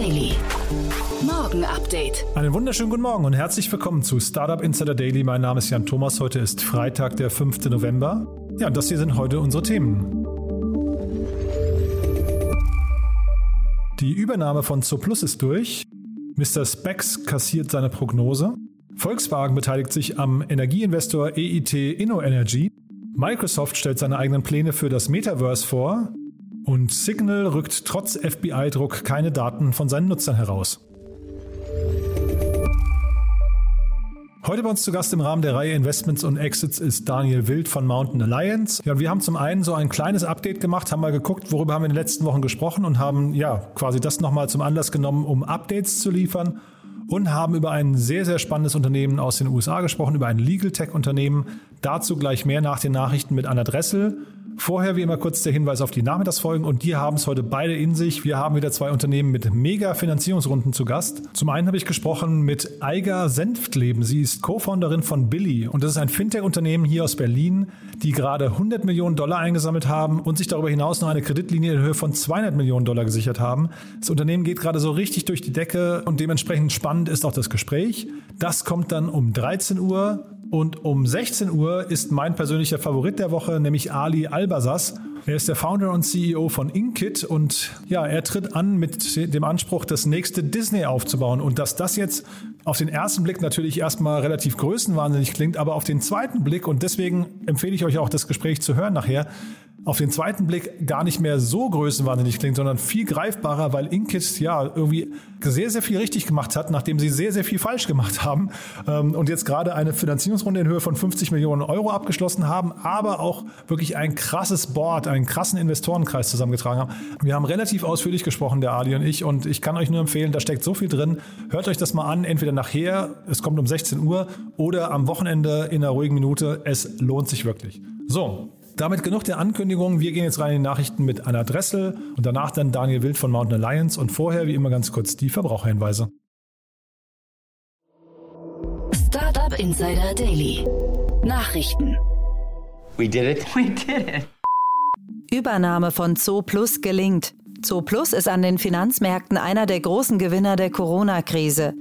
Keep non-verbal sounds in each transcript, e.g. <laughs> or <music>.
Daily. Morgen Update. Einen wunderschönen guten Morgen und herzlich willkommen zu Startup Insider Daily. Mein Name ist Jan Thomas. Heute ist Freitag, der 5. November. Ja, und das hier sind heute unsere Themen. Die Übernahme von Zooplus ist durch. Mr. Spex kassiert seine Prognose. Volkswagen beteiligt sich am Energieinvestor EIT InnoEnergy. Microsoft stellt seine eigenen Pläne für das Metaverse vor. Und Signal rückt trotz FBI-Druck keine Daten von seinen Nutzern heraus. Heute bei uns zu Gast im Rahmen der Reihe Investments und Exits ist Daniel Wild von Mountain Alliance. Ja, wir haben zum einen so ein kleines Update gemacht, haben mal geguckt, worüber haben wir in den letzten Wochen gesprochen und haben ja quasi das nochmal zum Anlass genommen, um Updates zu liefern und haben über ein sehr, sehr spannendes Unternehmen aus den USA gesprochen, über ein Legal Tech Unternehmen. Dazu gleich mehr nach den Nachrichten mit Anna Dressel. Vorher wie immer kurz der Hinweis auf die Nachmittagsfolgen und die haben es heute beide in sich. Wir haben wieder zwei Unternehmen mit mega Finanzierungsrunden zu Gast. Zum einen habe ich gesprochen mit Eiger Senftleben. Sie ist Co-Founderin von Billy und das ist ein Fintech-Unternehmen hier aus Berlin, die gerade 100 Millionen Dollar eingesammelt haben und sich darüber hinaus noch eine Kreditlinie in Höhe von 200 Millionen Dollar gesichert haben. Das Unternehmen geht gerade so richtig durch die Decke und dementsprechend spannend ist auch das Gespräch. Das kommt dann um 13 Uhr und um 16 Uhr ist mein persönlicher Favorit der Woche, nämlich Ali Albasas. Er ist der Founder und CEO von Inkit und ja, er tritt an mit dem Anspruch, das nächste Disney aufzubauen. Und dass das jetzt auf den ersten Blick natürlich erstmal relativ größenwahnsinnig klingt, aber auf den zweiten Blick, und deswegen empfehle ich euch auch das Gespräch zu hören nachher, auf den zweiten Blick gar nicht mehr so größenwahnsinnig klingt, sondern viel greifbarer, weil Inkit ja irgendwie sehr, sehr viel richtig gemacht hat, nachdem sie sehr, sehr viel falsch gemacht haben ähm, und jetzt gerade eine Finanzierungsrunde in Höhe von 50 Millionen Euro abgeschlossen haben, aber auch wirklich ein krasses Board, einen krassen Investorenkreis zusammengetragen haben. Wir haben relativ ausführlich gesprochen, der Ali und ich, und ich kann euch nur empfehlen, da steckt so viel drin. Hört euch das mal an, entweder nachher, es kommt um 16 Uhr, oder am Wochenende in einer ruhigen Minute. Es lohnt sich wirklich. So, damit genug der Ankündigung. Wir gehen jetzt rein in die Nachrichten mit Anna Dressel und danach dann Daniel Wild von Mountain Alliance und vorher wie immer ganz kurz die Verbraucherhinweise. Startup Insider Daily. Nachrichten. We did it. We did it. Übernahme von Zooplus gelingt. Zooplus ist an den Finanzmärkten einer der großen Gewinner der Corona-Krise.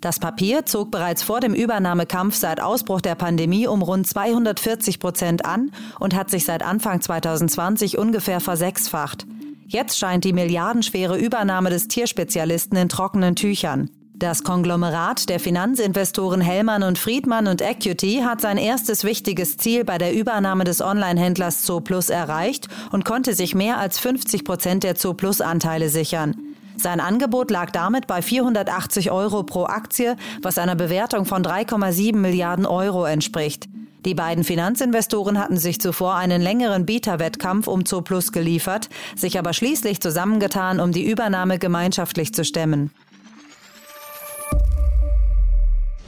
Das Papier zog bereits vor dem Übernahmekampf seit Ausbruch der Pandemie um rund 240 Prozent an und hat sich seit Anfang 2020 ungefähr versechsfacht. Jetzt scheint die milliardenschwere Übernahme des Tierspezialisten in trockenen Tüchern. Das Konglomerat der Finanzinvestoren Hellmann und Friedmann und Equity hat sein erstes wichtiges Ziel bei der Übernahme des Online-Händlers Zooplus erreicht und konnte sich mehr als 50 Prozent der Zooplus-Anteile sichern. Sein Angebot lag damit bei 480 Euro pro Aktie, was einer Bewertung von 3,7 Milliarden Euro entspricht. Die beiden Finanzinvestoren hatten sich zuvor einen längeren Bieterwettkampf um Zooplus geliefert, sich aber schließlich zusammengetan, um die Übernahme gemeinschaftlich zu stemmen.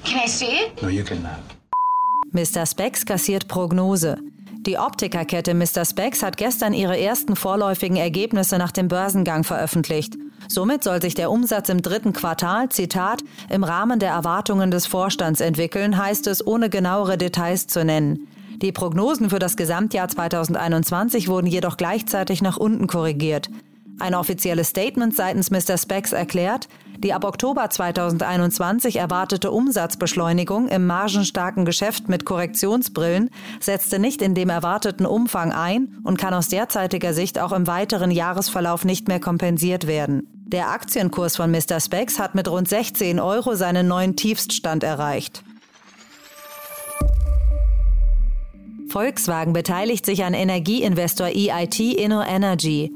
Can I see it? No, you cannot. Mr. Spex kassiert Prognose. Die Optikerkette Mr. Spex hat gestern ihre ersten vorläufigen Ergebnisse nach dem Börsengang veröffentlicht. Somit soll sich der Umsatz im dritten Quartal, Zitat, im Rahmen der Erwartungen des Vorstands entwickeln, heißt es, ohne genauere Details zu nennen. Die Prognosen für das Gesamtjahr 2021 wurden jedoch gleichzeitig nach unten korrigiert. Ein offizielles Statement seitens Mr. Spex erklärt, die ab Oktober 2021 erwartete Umsatzbeschleunigung im margenstarken Geschäft mit Korrektionsbrillen setzte nicht in dem erwarteten Umfang ein und kann aus derzeitiger Sicht auch im weiteren Jahresverlauf nicht mehr kompensiert werden. Der Aktienkurs von Mr. Spex hat mit rund 16 Euro seinen neuen Tiefststand erreicht. Volkswagen beteiligt sich an Energieinvestor EIT InnoEnergy.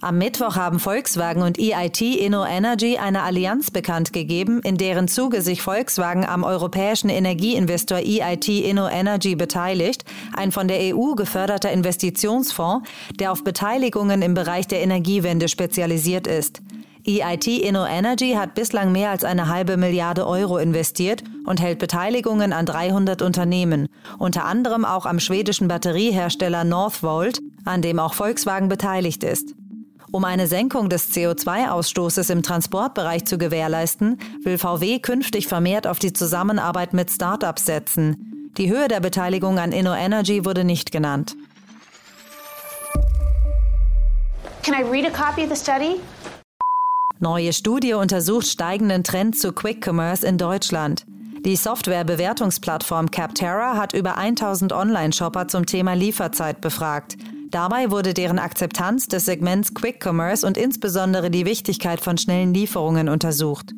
Am Mittwoch haben Volkswagen und EIT InnoEnergy eine Allianz bekannt gegeben, in deren Zuge sich Volkswagen am europäischen Energieinvestor EIT InnoEnergy beteiligt, ein von der EU geförderter Investitionsfonds, der auf Beteiligungen im Bereich der Energiewende spezialisiert ist. EIT InnoEnergy hat bislang mehr als eine halbe Milliarde Euro investiert und hält Beteiligungen an 300 Unternehmen, unter anderem auch am schwedischen Batteriehersteller Northvolt, an dem auch Volkswagen beteiligt ist. Um eine Senkung des CO2-Ausstoßes im Transportbereich zu gewährleisten, will VW künftig vermehrt auf die Zusammenarbeit mit Startups setzen. Die Höhe der Beteiligung an InnoEnergy wurde nicht genannt. Can I read a copy of the study? Neue Studie untersucht steigenden Trend zu Quick Commerce in Deutschland. Die Software-Bewertungsplattform Capterra hat über 1000 Online-Shopper zum Thema Lieferzeit befragt. Dabei wurde deren Akzeptanz des Segments Quick Commerce und insbesondere die Wichtigkeit von schnellen Lieferungen untersucht.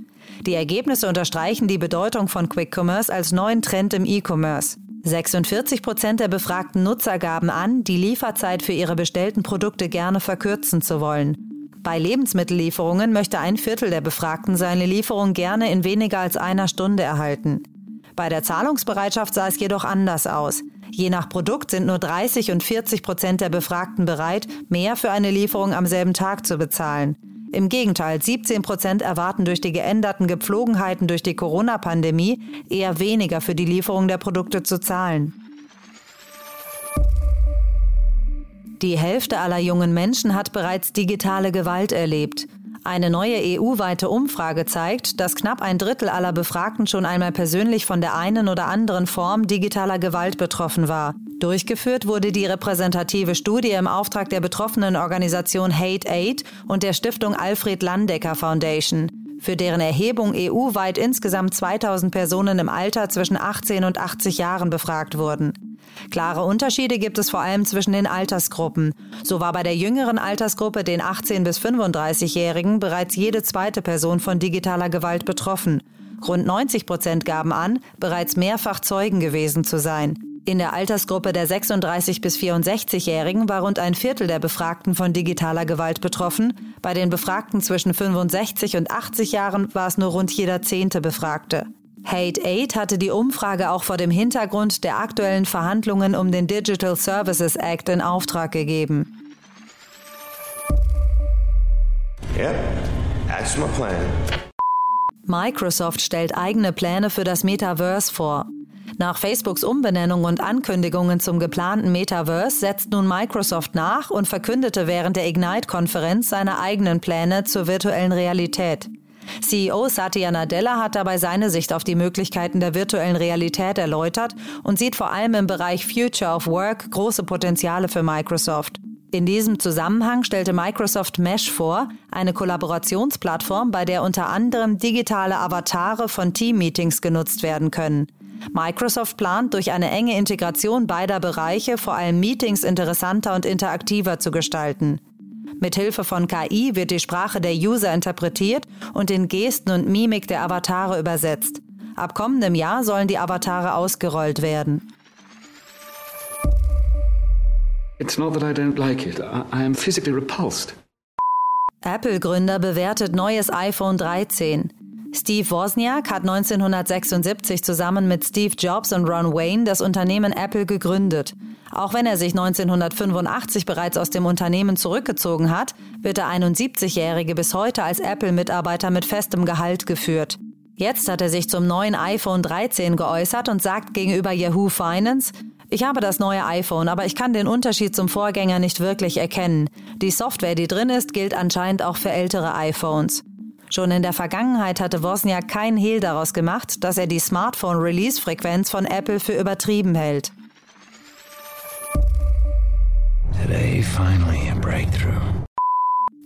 Die Ergebnisse unterstreichen die Bedeutung von Quick Commerce als neuen Trend im E-Commerce. 46 Prozent der befragten Nutzer gaben an, die Lieferzeit für ihre bestellten Produkte gerne verkürzen zu wollen. Bei Lebensmittellieferungen möchte ein Viertel der Befragten seine Lieferung gerne in weniger als einer Stunde erhalten. Bei der Zahlungsbereitschaft sah es jedoch anders aus. Je nach Produkt sind nur 30 und 40 Prozent der Befragten bereit, mehr für eine Lieferung am selben Tag zu bezahlen. Im Gegenteil, 17 Prozent erwarten durch die geänderten Gepflogenheiten durch die Corona-Pandemie eher weniger für die Lieferung der Produkte zu zahlen. Die Hälfte aller jungen Menschen hat bereits digitale Gewalt erlebt. Eine neue EU-weite Umfrage zeigt, dass knapp ein Drittel aller Befragten schon einmal persönlich von der einen oder anderen Form digitaler Gewalt betroffen war. Durchgeführt wurde die repräsentative Studie im Auftrag der betroffenen Organisation Hate Aid und der Stiftung Alfred Landecker Foundation, für deren Erhebung EU-weit insgesamt 2000 Personen im Alter zwischen 18 und 80 Jahren befragt wurden. Klare Unterschiede gibt es vor allem zwischen den Altersgruppen. So war bei der jüngeren Altersgruppe, den 18- bis 35-Jährigen, bereits jede zweite Person von digitaler Gewalt betroffen. Rund 90 Prozent gaben an, bereits mehrfach Zeugen gewesen zu sein. In der Altersgruppe der 36 bis 64-Jährigen war rund ein Viertel der Befragten von digitaler Gewalt betroffen. Bei den Befragten zwischen 65 und 80 Jahren war es nur rund jeder zehnte Befragte. Hate Aid hatte die Umfrage auch vor dem Hintergrund der aktuellen Verhandlungen um den Digital Services Act in Auftrag gegeben. Yep, that's my plan. Microsoft stellt eigene Pläne für das Metaverse vor. Nach Facebooks Umbenennung und Ankündigungen zum geplanten Metaverse setzt nun Microsoft nach und verkündete während der Ignite-Konferenz seine eigenen Pläne zur virtuellen Realität. CEO Satya Nadella hat dabei seine Sicht auf die Möglichkeiten der virtuellen Realität erläutert und sieht vor allem im Bereich Future of Work große Potenziale für Microsoft. In diesem Zusammenhang stellte Microsoft Mesh vor, eine Kollaborationsplattform, bei der unter anderem digitale Avatare von Team-Meetings genutzt werden können. Microsoft plant, durch eine enge Integration beider Bereiche vor allem Meetings interessanter und interaktiver zu gestalten. Mithilfe von KI wird die Sprache der User interpretiert und in Gesten und Mimik der Avatare übersetzt. Ab kommendem Jahr sollen die Avatare ausgerollt werden. It's not that I don't like it. I, am physically repulsed. Apple-Gründer bewertet neues iPhone 13. Steve Wozniak hat 1976 zusammen mit Steve Jobs und Ron Wayne das Unternehmen Apple gegründet. Auch wenn er sich 1985 bereits aus dem Unternehmen zurückgezogen hat, wird der 71-Jährige bis heute als Apple-Mitarbeiter mit festem Gehalt geführt. Jetzt hat er sich zum neuen iPhone 13 geäußert und sagt gegenüber Yahoo Finance, ich habe das neue iPhone, aber ich kann den Unterschied zum Vorgänger nicht wirklich erkennen. Die Software, die drin ist, gilt anscheinend auch für ältere iPhones. Schon in der Vergangenheit hatte Wozniak kein Hehl daraus gemacht, dass er die Smartphone-Release-Frequenz von Apple für übertrieben hält. Today, finally a breakthrough.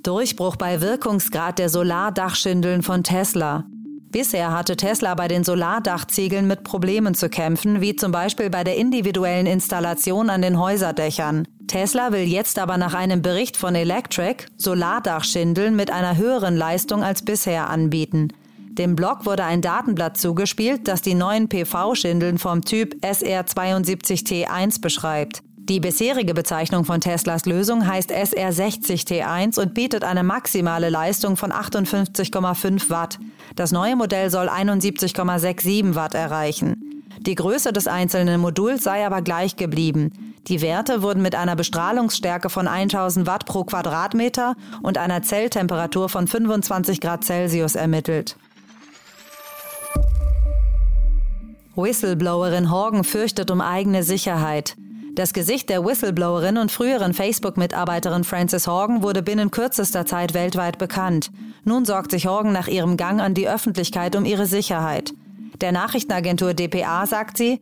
Durchbruch bei Wirkungsgrad der Solardachschindeln von Tesla. Bisher hatte Tesla bei den Solardachziegeln mit Problemen zu kämpfen, wie zum Beispiel bei der individuellen Installation an den Häuserdächern. Tesla will jetzt aber nach einem Bericht von Electric Solardachschindeln mit einer höheren Leistung als bisher anbieten. Dem Blog wurde ein Datenblatt zugespielt, das die neuen PV-Schindeln vom Typ SR72T1 beschreibt. Die bisherige Bezeichnung von Teslas Lösung heißt SR60T1 und bietet eine maximale Leistung von 58,5 Watt. Das neue Modell soll 71,67 Watt erreichen. Die Größe des einzelnen Moduls sei aber gleich geblieben. Die Werte wurden mit einer Bestrahlungsstärke von 1000 Watt pro Quadratmeter und einer Zelltemperatur von 25 Grad Celsius ermittelt. Whistleblowerin Horgan fürchtet um eigene Sicherheit. Das Gesicht der Whistleblowerin und früheren Facebook-Mitarbeiterin Frances Horgan wurde binnen kürzester Zeit weltweit bekannt. Nun sorgt sich Horgan nach ihrem Gang an die Öffentlichkeit um ihre Sicherheit. Der Nachrichtenagentur dpa sagt sie,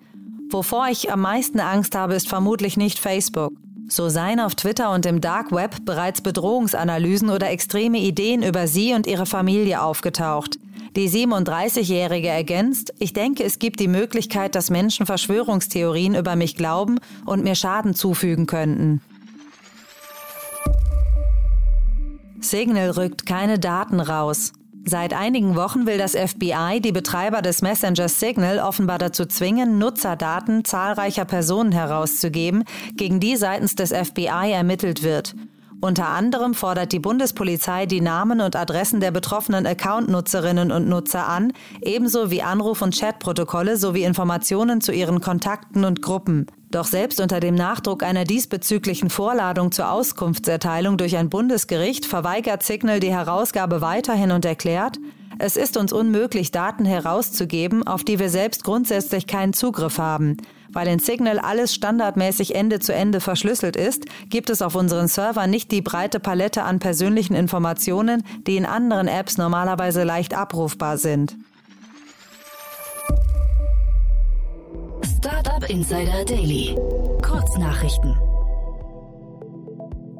Wovor ich am meisten Angst habe, ist vermutlich nicht Facebook. So seien auf Twitter und im Dark Web bereits Bedrohungsanalysen oder extreme Ideen über sie und ihre Familie aufgetaucht. Die 37-Jährige ergänzt, ich denke, es gibt die Möglichkeit, dass Menschen Verschwörungstheorien über mich glauben und mir Schaden zufügen könnten. Signal rückt keine Daten raus. Seit einigen Wochen will das FBI die Betreiber des Messengers Signal offenbar dazu zwingen, Nutzerdaten zahlreicher Personen herauszugeben, gegen die seitens des FBI ermittelt wird. Unter anderem fordert die Bundespolizei die Namen und Adressen der betroffenen Account-Nutzerinnen und Nutzer an, ebenso wie Anruf- und Chatprotokolle sowie Informationen zu ihren Kontakten und Gruppen. Doch selbst unter dem Nachdruck einer diesbezüglichen Vorladung zur Auskunftserteilung durch ein Bundesgericht verweigert Signal die Herausgabe weiterhin und erklärt, es ist uns unmöglich, Daten herauszugeben, auf die wir selbst grundsätzlich keinen Zugriff haben. Weil in Signal alles standardmäßig Ende zu Ende verschlüsselt ist, gibt es auf unseren Servern nicht die breite Palette an persönlichen Informationen, die in anderen Apps normalerweise leicht abrufbar sind. Insider Daily. Kurznachrichten.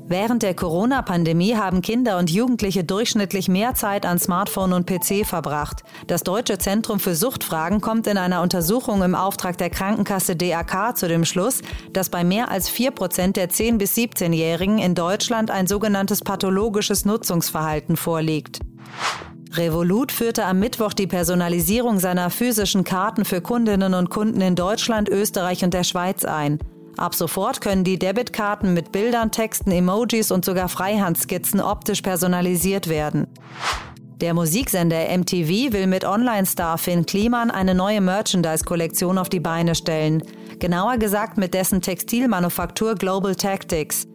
Während der Corona-Pandemie haben Kinder und Jugendliche durchschnittlich mehr Zeit an Smartphone und PC verbracht. Das Deutsche Zentrum für Suchtfragen kommt in einer Untersuchung im Auftrag der Krankenkasse DAK zu dem Schluss, dass bei mehr als 4 Prozent der 10- bis 17-Jährigen in Deutschland ein sogenanntes pathologisches Nutzungsverhalten vorliegt. Revolut führte am Mittwoch die Personalisierung seiner physischen Karten für Kundinnen und Kunden in Deutschland, Österreich und der Schweiz ein. Ab sofort können die Debitkarten mit Bildern, Texten, Emojis und sogar Freihandskizzen optisch personalisiert werden. Der Musiksender MTV will mit Online-Star Finn Kliman eine neue Merchandise-Kollektion auf die Beine stellen. Genauer gesagt mit dessen Textilmanufaktur Global Tactics.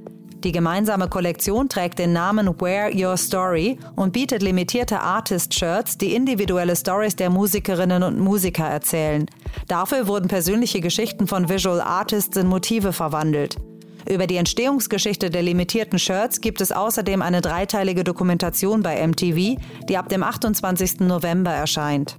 Die gemeinsame Kollektion trägt den Namen Wear Your Story und bietet limitierte Artist-Shirts, die individuelle Stories der Musikerinnen und Musiker erzählen. Dafür wurden persönliche Geschichten von Visual Artists in Motive verwandelt. Über die Entstehungsgeschichte der limitierten Shirts gibt es außerdem eine dreiteilige Dokumentation bei MTV, die ab dem 28. November erscheint.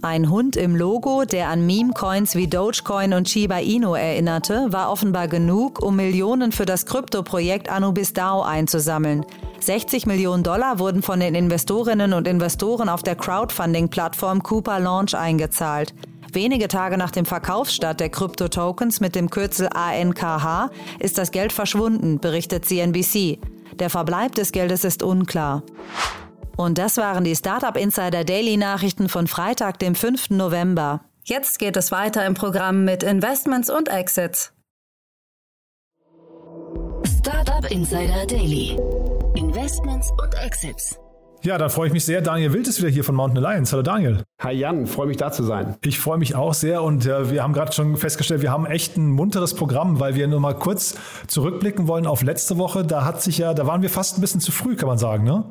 Ein Hund im Logo, der an Meme-Coins wie Dogecoin und Shiba Inu erinnerte, war offenbar genug, um Millionen für das Kryptoprojekt Anubis DAO einzusammeln. 60 Millionen Dollar wurden von den Investorinnen und Investoren auf der Crowdfunding-Plattform Cooper Launch eingezahlt. Wenige Tage nach dem Verkaufsstart der Krypto-Tokens mit dem Kürzel ANKH ist das Geld verschwunden, berichtet CNBC. Der Verbleib des Geldes ist unklar. Und das waren die Startup Insider Daily Nachrichten von Freitag, dem 5. November. Jetzt geht es weiter im Programm mit Investments und Exits. Startup Insider Daily. Investments und Exits. Ja, da freue ich mich sehr. Daniel Wild ist wieder hier von Mountain Alliance. Hallo Daniel. Hi Jan, freue mich da zu sein. Ich freue mich auch sehr und äh, wir haben gerade schon festgestellt, wir haben echt ein munteres Programm, weil wir nur mal kurz zurückblicken wollen auf letzte Woche. Da hat sich ja, da waren wir fast ein bisschen zu früh, kann man sagen, ne?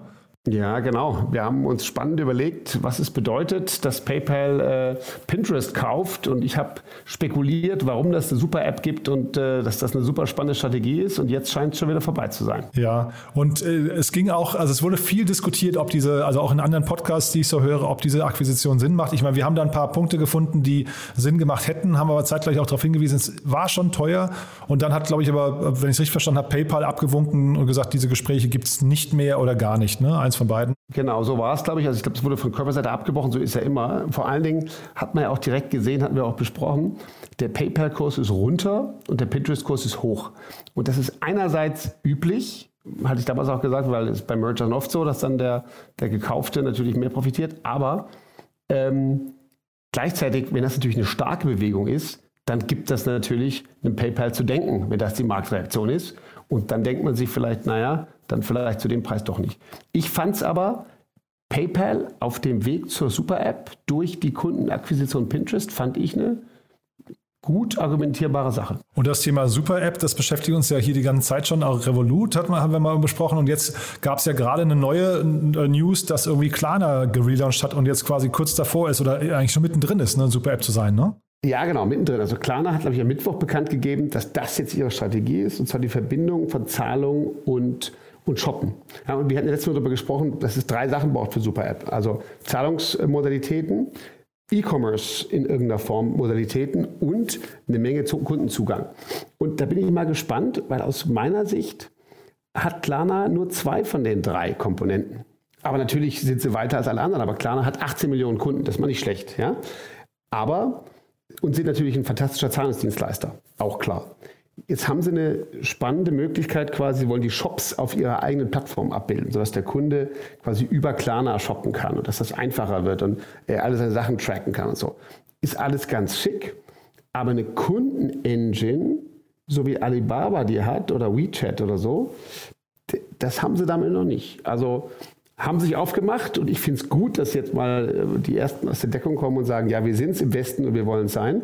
Ja, genau. Wir haben uns spannend überlegt, was es bedeutet, dass PayPal äh, Pinterest kauft. Und ich habe spekuliert, warum das eine super App gibt und äh, dass das eine super spannende Strategie ist. Und jetzt scheint es schon wieder vorbei zu sein. Ja, und äh, es ging auch, also es wurde viel diskutiert, ob diese, also auch in anderen Podcasts, die ich so höre, ob diese Akquisition Sinn macht. Ich meine, wir haben da ein paar Punkte gefunden, die Sinn gemacht hätten, haben aber zeitgleich auch darauf hingewiesen, es war schon teuer. Und dann hat, glaube ich, aber, wenn ich es richtig verstanden habe, PayPal abgewunken und gesagt, diese Gespräche gibt es nicht mehr oder gar nicht. Ne? Eins von beiden. Genau, so war es, glaube ich. Also ich glaube, es wurde von Körperseite abgebrochen, so ist ja immer. Vor allen Dingen hat man ja auch direkt gesehen, hatten wir auch besprochen, der PayPal-Kurs ist runter und der Pinterest-Kurs ist hoch. Und das ist einerseits üblich, hatte ich damals auch gesagt, weil es bei Mergern oft so, dass dann der, der Gekaufte natürlich mehr profitiert. Aber ähm, gleichzeitig, wenn das natürlich eine starke Bewegung ist, dann gibt das natürlich einem PayPal zu denken, wenn das die Marktreaktion ist. Und dann denkt man sich vielleicht, naja, dann vielleicht zu dem Preis doch nicht. Ich fand es aber, PayPal auf dem Weg zur Super-App durch die Kundenakquisition Pinterest fand ich eine gut argumentierbare Sache. Und das Thema Super-App, das beschäftigt uns ja hier die ganze Zeit schon. Auch Revolut hat man, haben wir mal besprochen. Und jetzt gab es ja gerade eine neue News, dass irgendwie Klarna gelauncht hat und jetzt quasi kurz davor ist oder eigentlich schon mittendrin ist, eine Super-App zu sein, ne? Ja, genau, mittendrin. Also Klarna hat, glaube ich, am Mittwoch bekannt gegeben, dass das jetzt ihre Strategie ist, und zwar die Verbindung von Zahlung und und shoppen. Ja, und wir hatten letztes Mal darüber gesprochen, dass es drei Sachen braucht für Super App. Also Zahlungsmodalitäten, E-Commerce in irgendeiner Form, Modalitäten und eine Menge Kundenzugang. Und da bin ich mal gespannt, weil aus meiner Sicht hat Klarna nur zwei von den drei Komponenten. Aber natürlich sind sie weiter als alle anderen. Aber Klarna hat 18 Millionen Kunden, das ist mal nicht schlecht. Ja? Aber und sind natürlich ein fantastischer Zahlungsdienstleister, auch klar. Jetzt haben sie eine spannende Möglichkeit quasi, sie wollen die Shops auf ihrer eigenen Plattform abbilden, sodass der Kunde quasi über Klarna shoppen kann und dass das einfacher wird und er alle seine Sachen tracken kann und so. Ist alles ganz schick, aber eine Kundenengine, so wie Alibaba die hat oder WeChat oder so, das haben sie damit noch nicht. Also haben sich aufgemacht und ich finde es gut, dass jetzt mal äh, die Ersten aus der Deckung kommen und sagen, ja, wir sind es im Westen und wir wollen es sein.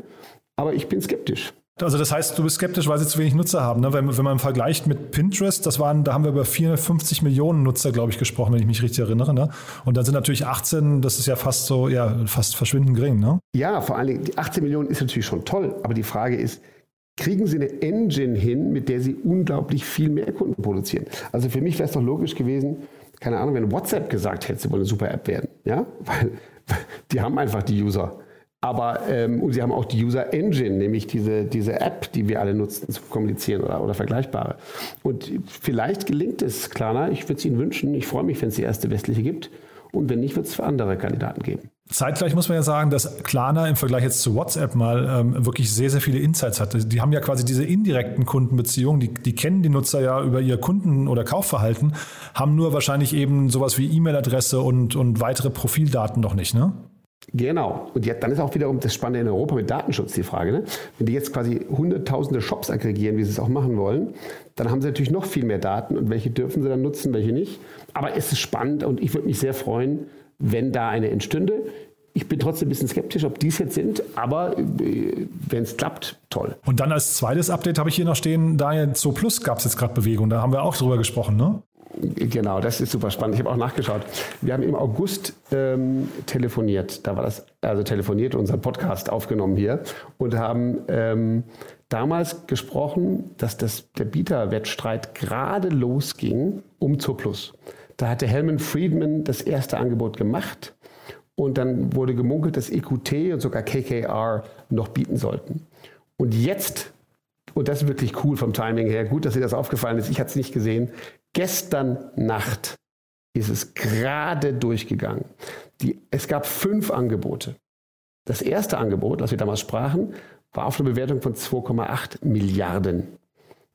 Aber ich bin skeptisch. Also das heißt, du bist skeptisch, weil sie zu wenig Nutzer haben. Ne? Wenn, wenn man vergleicht mit Pinterest, das waren, da haben wir über 450 Millionen Nutzer, glaube ich, gesprochen, wenn ich mich richtig erinnere. Ne? Und dann sind natürlich 18, das ist ja fast so, ja, fast verschwindend gering. Ne? Ja, vor allen Dingen, die 18 Millionen ist natürlich schon toll, aber die Frage ist, kriegen sie eine Engine hin, mit der sie unglaublich viel mehr Kunden produzieren? Also für mich wäre es doch logisch gewesen, keine Ahnung, wenn WhatsApp gesagt hätte, sie wollen eine super App werden, ja, weil <laughs> die haben einfach die User. Aber ähm, und sie haben auch die User Engine, nämlich diese, diese App, die wir alle nutzen zum Kommunizieren oder, oder vergleichbare. Und vielleicht gelingt es, Klarna. Ich würde es Ihnen wünschen. Ich freue mich, wenn es die erste westliche gibt. Und wenn nicht, wird es für andere Kandidaten geben. Zeitgleich muss man ja sagen, dass Klarna im Vergleich jetzt zu WhatsApp mal ähm, wirklich sehr, sehr viele Insights hatte. Die haben ja quasi diese indirekten Kundenbeziehungen, die, die kennen die Nutzer ja über ihr Kunden- oder Kaufverhalten, haben nur wahrscheinlich eben sowas wie E-Mail-Adresse und, und weitere Profildaten noch nicht, ne? Genau. Und dann ist auch wiederum das Spannende in Europa mit Datenschutz die Frage. Ne? Wenn die jetzt quasi hunderttausende Shops aggregieren, wie sie es auch machen wollen, dann haben sie natürlich noch viel mehr Daten und welche dürfen sie dann nutzen, welche nicht. Aber es ist spannend und ich würde mich sehr freuen, wenn da eine entstünde. Ich bin trotzdem ein bisschen skeptisch, ob die es jetzt sind, aber äh, wenn es klappt, toll. Und dann als zweites Update habe ich hier noch stehen, Daniel, Zo Plus gab es jetzt gerade Bewegung, da haben wir auch drüber gesprochen, ne? Genau, das ist super spannend. Ich habe auch nachgeschaut. Wir haben im August ähm, telefoniert. Da war das, also telefoniert, unseren Podcast aufgenommen hier und haben ähm, damals gesprochen, dass das, der Bieterwettstreit gerade losging um Zooplus. Da hatte Helman Friedman das erste Angebot gemacht und dann wurde gemunkelt, dass EQT und sogar KKR noch bieten sollten. Und jetzt, und das ist wirklich cool vom Timing her, gut, dass dir das aufgefallen ist, ich hatte es nicht gesehen, Gestern Nacht ist es gerade durchgegangen. Die, es gab fünf Angebote. Das erste Angebot, das wir damals sprachen, war auf eine Bewertung von 2,8 Milliarden.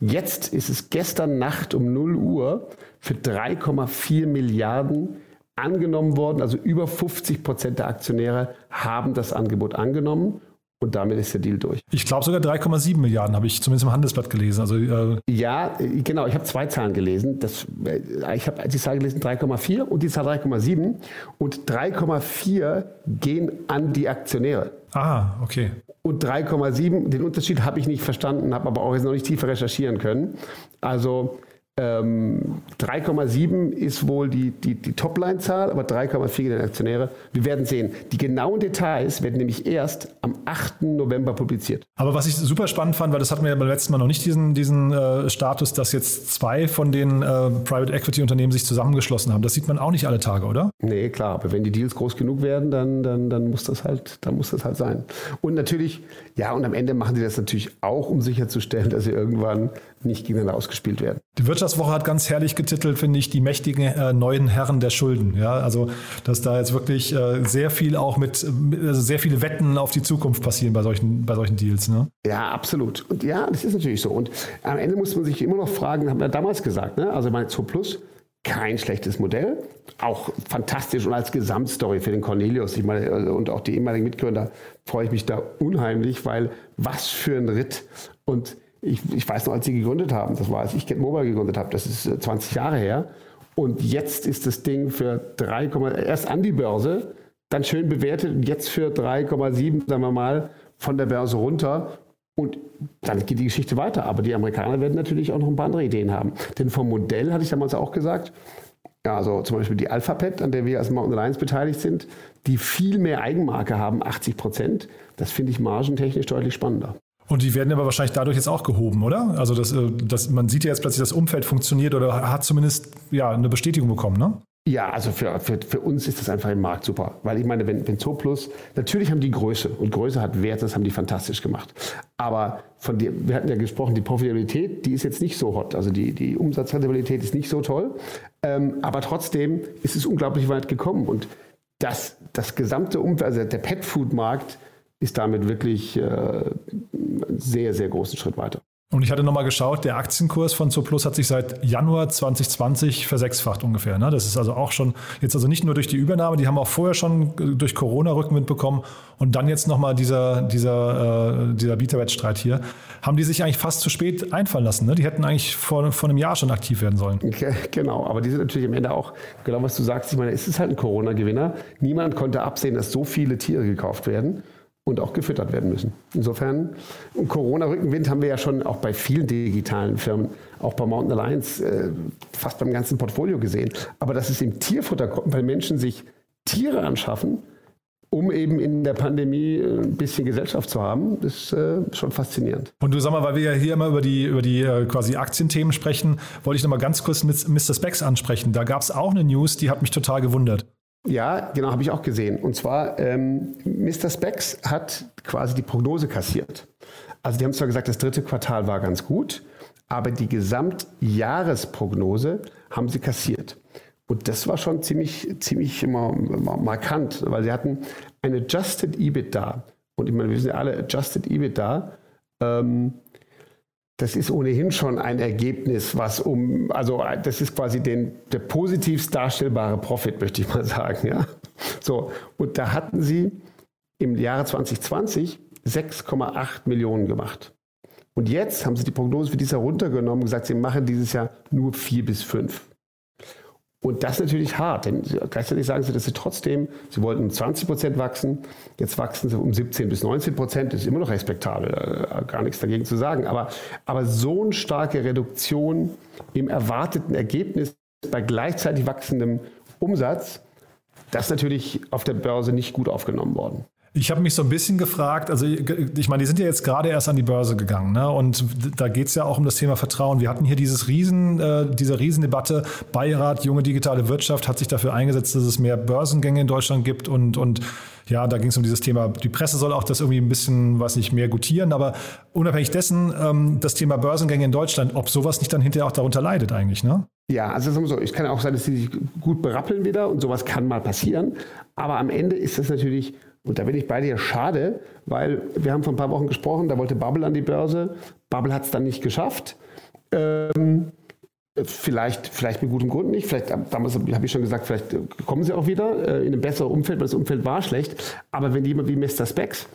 Jetzt ist es gestern Nacht um 0 Uhr für 3,4 Milliarden angenommen worden. Also über 50 Prozent der Aktionäre haben das Angebot angenommen und damit ist der Deal durch. Ich glaube sogar 3,7 Milliarden habe ich zumindest im Handelsblatt gelesen. Also, äh ja, genau. Ich habe zwei Zahlen gelesen. Das, äh, ich habe die Zahl gelesen 3,4 und die Zahl 3,7. Und 3,4 gehen an die Aktionäre. Ah, okay. Und 3,7, den Unterschied habe ich nicht verstanden, habe aber auch jetzt noch nicht tiefer recherchieren können. Also ähm, 3,7 ist wohl die, die, die Topline-Zahl, aber 3,4 gehen Aktionäre. Wir werden sehen. Die genauen Details werden nämlich erst am 8. November publiziert. Aber was ich super spannend fand, weil das hatten wir ja beim letzten Mal noch nicht diesen, diesen äh, Status, dass jetzt zwei von den äh, Private Equity Unternehmen sich zusammengeschlossen haben. Das sieht man auch nicht alle Tage, oder? Nee, klar. Aber wenn die Deals groß genug werden, dann, dann, dann, muss, das halt, dann muss das halt sein. Und natürlich, ja, und am Ende machen sie das natürlich auch, um sicherzustellen, dass sie irgendwann nicht gegeneinander ausgespielt werden. Die Wirtschaftswoche hat ganz herrlich getitelt, finde ich, die mächtigen äh, neuen Herren der Schulden. Ja, also dass da jetzt wirklich äh, sehr viel auch mit, also sehr viele Wetten auf die Zukunft passieren bei solchen, bei solchen Deals. Ne? Ja, absolut. Und ja, das ist natürlich so. Und am Ende muss man sich immer noch fragen, haben wir damals gesagt, ne? also meine Zo Plus, kein schlechtes Modell, auch fantastisch und als Gesamtstory für den Cornelius ich meine, äh, und auch die ehemaligen Mitgründer freue ich mich da unheimlich, weil was für ein Ritt und ich, ich weiß noch, als sie gegründet haben, das war, als ich Get Mobile gegründet habe, das ist 20 äh, Jahre her. Und jetzt ist das Ding für 3, erst an die Börse, dann schön bewertet und jetzt für 3,7, sagen wir mal, von der Börse runter. Und dann geht die Geschichte weiter. Aber die Amerikaner werden natürlich auch noch ein paar andere Ideen haben. Denn vom Modell hatte ich damals auch gesagt, ja, also zum Beispiel die Alphabet, an der wir als Mountain Alliance beteiligt sind, die viel mehr Eigenmarke haben, 80 Prozent. Das finde ich margentechnisch deutlich spannender. Und die werden aber wahrscheinlich dadurch jetzt auch gehoben, oder? Also das, äh, das, man sieht ja jetzt plötzlich, das Umfeld funktioniert oder hat zumindest ja, eine Bestätigung bekommen, ne? Ja, also für, für, für uns ist das einfach im Markt super. Weil ich meine, wenn, wenn Zooplus, natürlich haben die Größe und Größe hat Wert, das haben die fantastisch gemacht. Aber von dir, wir hatten ja gesprochen, die Profitabilität, die ist jetzt nicht so hot. Also die, die Umsatzrentabilität ist nicht so toll. Ähm, aber trotzdem ist es unglaublich weit gekommen. Und das, das gesamte Umfeld, also der Pet-Food-Markt ist damit wirklich äh, einen sehr, sehr großen Schritt weiter. Und ich hatte nochmal geschaut, der Aktienkurs von Zooplus hat sich seit Januar 2020 versechsfacht ungefähr. Ne? Das ist also auch schon, jetzt also nicht nur durch die Übernahme, die haben auch vorher schon durch Corona Rückenwind bekommen und dann jetzt nochmal dieser, dieser, äh, dieser Bieterwettstreit hier. Haben die sich eigentlich fast zu spät einfallen lassen? Ne? Die hätten eigentlich vor, vor einem Jahr schon aktiv werden sollen. Genau, aber die sind natürlich am Ende auch, genau was du sagst, ich meine, es ist halt ein Corona-Gewinner. Niemand konnte absehen, dass so viele Tiere gekauft werden und auch gefüttert werden müssen. Insofern, Corona-Rückenwind haben wir ja schon auch bei vielen digitalen Firmen, auch bei Mountain Alliance, äh, fast beim ganzen Portfolio gesehen. Aber dass es im Tierfutter kommt, weil Menschen sich Tiere anschaffen, um eben in der Pandemie äh, ein bisschen Gesellschaft zu haben, ist äh, schon faszinierend. Und du sag mal, weil wir ja hier immer über die, über die äh, quasi Aktienthemen sprechen, wollte ich noch mal ganz kurz mit Mr. Specs ansprechen. Da gab es auch eine News, die hat mich total gewundert. Ja, genau, habe ich auch gesehen. Und zwar, ähm, Mr. Specs hat quasi die Prognose kassiert. Also die haben zwar gesagt, das dritte Quartal war ganz gut, aber die Gesamtjahresprognose haben sie kassiert. Und das war schon ziemlich, ziemlich markant, weil sie hatten eine Adjusted EBITDA. Und ich meine, wir wissen ja alle, Adjusted EBITDA ähm, das ist ohnehin schon ein Ergebnis, was um, also das ist quasi den, der positivst darstellbare Profit, möchte ich mal sagen. Ja? So, und da hatten sie im Jahre 2020 6,8 Millionen gemacht. Und jetzt haben sie die Prognose für dieses Jahr runtergenommen und gesagt, sie machen dieses Jahr nur 4 bis 5. Und das ist natürlich hart, denn gleichzeitig sagen sie, dass sie trotzdem, sie wollten um 20 Prozent wachsen, jetzt wachsen sie um 17 bis 19 Prozent, das ist immer noch respektabel, äh, gar nichts dagegen zu sagen. Aber, aber so eine starke Reduktion im erwarteten Ergebnis bei gleichzeitig wachsendem Umsatz, das ist natürlich auf der Börse nicht gut aufgenommen worden. Ich habe mich so ein bisschen gefragt, also ich meine, die sind ja jetzt gerade erst an die Börse gegangen, ne? Und da geht es ja auch um das Thema Vertrauen. Wir hatten hier dieses Riesen, äh, diese Riesendebatte, Beirat, junge digitale Wirtschaft hat sich dafür eingesetzt, dass es mehr Börsengänge in Deutschland gibt und, und ja, da ging es um dieses Thema, die Presse soll auch das irgendwie ein bisschen, weiß nicht, mehr gutieren, aber unabhängig dessen, ähm, das Thema Börsengänge in Deutschland, ob sowas nicht dann hinterher auch darunter leidet eigentlich, ne? Ja, also sagen wir so, es kann auch sein, dass sie sich gut berappeln wieder und sowas kann mal passieren, aber am Ende ist das natürlich und da bin ich bei dir schade, weil wir haben vor ein paar Wochen gesprochen, da wollte Bubble an die Börse. Bubble hat es dann nicht geschafft. Ähm, vielleicht, vielleicht mit gutem Grund nicht. Vielleicht, damals habe ich schon gesagt, vielleicht kommen sie auch wieder äh, in ein besseres Umfeld, weil das Umfeld war schlecht. Aber wenn jemand wie Mr. Specs,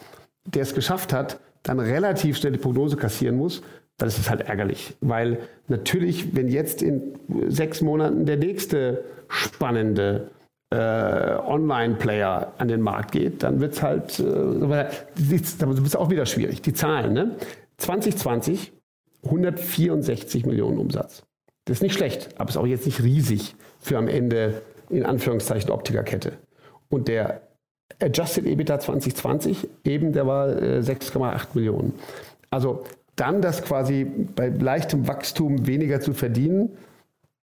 der es geschafft hat, dann relativ schnell die Prognose kassieren muss, dann ist es halt ärgerlich. Weil natürlich, wenn jetzt in sechs Monaten der nächste spannende äh, Online-Player an den Markt geht, dann wird es halt, äh, wird es auch wieder schwierig. Die Zahlen, ne? 2020 164 Millionen Umsatz. Das ist nicht schlecht, aber ist auch jetzt nicht riesig für am Ende in Anführungszeichen Optikerkette. Und der Adjusted EBITDA 2020 eben, der war äh, 6,8 Millionen. Also dann das quasi bei leichtem Wachstum weniger zu verdienen,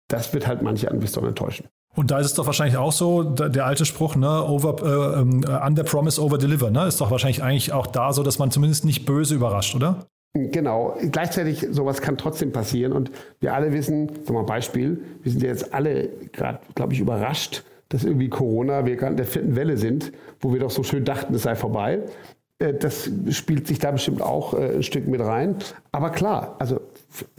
das wird halt manche Investoren enttäuschen. Und da ist es doch wahrscheinlich auch so, der alte Spruch, ne, over, äh, ähm, under promise, over deliver, ne, ist doch wahrscheinlich eigentlich auch da so, dass man zumindest nicht böse überrascht, oder? Genau. Gleichzeitig, sowas kann trotzdem passieren. Und wir alle wissen, wir mal Beispiel, wir sind ja jetzt alle gerade, glaube ich, überrascht, dass irgendwie Corona, wir gerade in der vierten Welle sind, wo wir doch so schön dachten, es sei vorbei. Äh, das spielt sich da bestimmt auch äh, ein Stück mit rein. Aber klar, also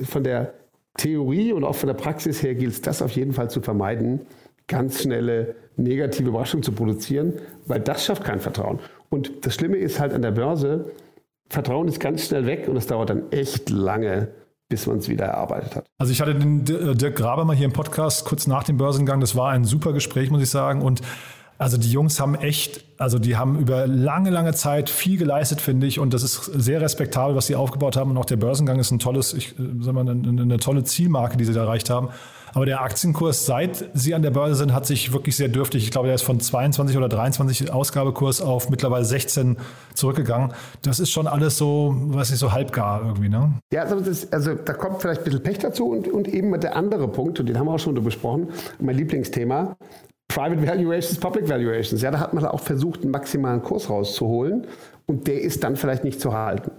von der Theorie und auch von der Praxis her gilt es, das auf jeden Fall zu vermeiden, ganz schnelle negative Überraschungen zu produzieren, weil das schafft kein Vertrauen. Und das Schlimme ist halt an der Börse, Vertrauen ist ganz schnell weg und es dauert dann echt lange, bis man es wieder erarbeitet hat. Also ich hatte den äh, Dirk Graber mal hier im Podcast kurz nach dem Börsengang. Das war ein super Gespräch, muss ich sagen. Und also die Jungs haben echt, also die haben über lange, lange Zeit viel geleistet, finde ich. Und das ist sehr respektabel, was sie aufgebaut haben. Und auch der Börsengang ist ein tolles, ich äh, sag mal, eine, eine tolle Zielmarke, die sie da erreicht haben. Aber der Aktienkurs, seit Sie an der Börse sind, hat sich wirklich sehr dürftig. Ich glaube, der ist von 22 oder 23 Ausgabekurs auf mittlerweile 16 zurückgegangen. Das ist schon alles so, was ich so halbgar irgendwie, ne? Ja, also, das, also da kommt vielleicht ein bisschen Pech dazu und, und eben der andere Punkt, und den haben wir auch schon besprochen, mein Lieblingsthema. Private Valuations, Public Valuations. Ja, da hat man auch versucht, einen maximalen Kurs rauszuholen und der ist dann vielleicht nicht zu halten.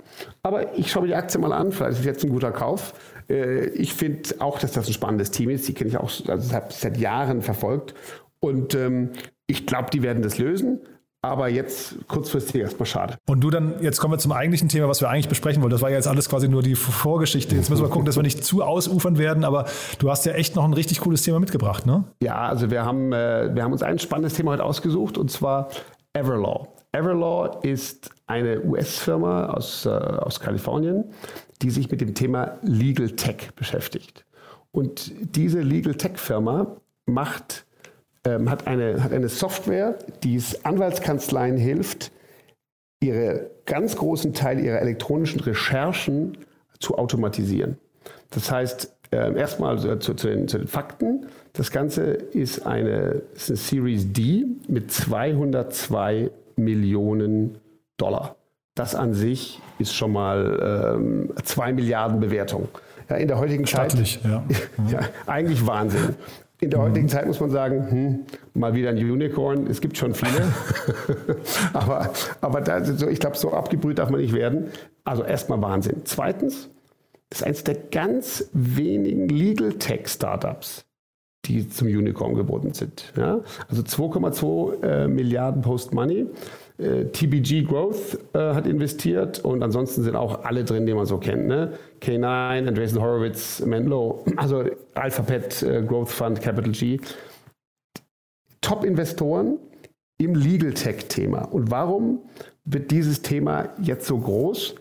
Aber ich schaue mir die Aktie mal an, vielleicht ist jetzt ein guter Kauf. Äh, ich finde auch, dass das ein spannendes Team ist. Die kenne ich auch also seit Jahren verfolgt. Und ähm, ich glaube, die werden das lösen. Aber jetzt kurzfristig erstmal schade. Und du dann, jetzt kommen wir zum eigentlichen Thema, was wir eigentlich besprechen wollen. Das war ja jetzt alles quasi nur die Vorgeschichte. Jetzt müssen wir gucken, dass wir nicht zu ausufern werden, aber du hast ja echt noch ein richtig cooles Thema mitgebracht, ne? Ja, also wir haben, äh, wir haben uns ein spannendes Thema heute ausgesucht und zwar Everlaw. Everlaw ist eine US-Firma aus, äh, aus Kalifornien, die sich mit dem Thema Legal Tech beschäftigt. Und diese Legal Tech-Firma macht, ähm, hat, eine, hat eine Software, die es Anwaltskanzleien hilft, ihre ganz großen Teil ihrer elektronischen Recherchen zu automatisieren. Das heißt, äh, erstmal zu, zu, den, zu, den, Fakten. Das Ganze ist eine, ist eine Series D mit 202 Millionen Dollar. Das an sich ist schon mal ähm, 2 Milliarden Bewertung. Ja, in der heutigen Stattlich, Zeit. Ja. <laughs> ja. eigentlich Wahnsinn. In der heutigen mhm. Zeit muss man sagen, hm, mal wieder ein Unicorn. Es gibt schon viele. <laughs> aber aber da, so, ich glaube, so abgebrüht darf man nicht werden. Also erstmal Wahnsinn. Zweitens, das ist eines der ganz wenigen Legal Tech Startups, die zum Unicorn geboten sind. Ja? Also 2,2 äh, Milliarden Post-Money. Äh, TBG Growth äh, hat investiert und ansonsten sind auch alle drin, die man so kennt. Ne? K9, Andreessen Horowitz, Menlo, <clears throat> also Alphabet äh, Growth Fund, Capital G. Top-Investoren im Legal Tech-Thema. Und warum wird dieses Thema jetzt so groß?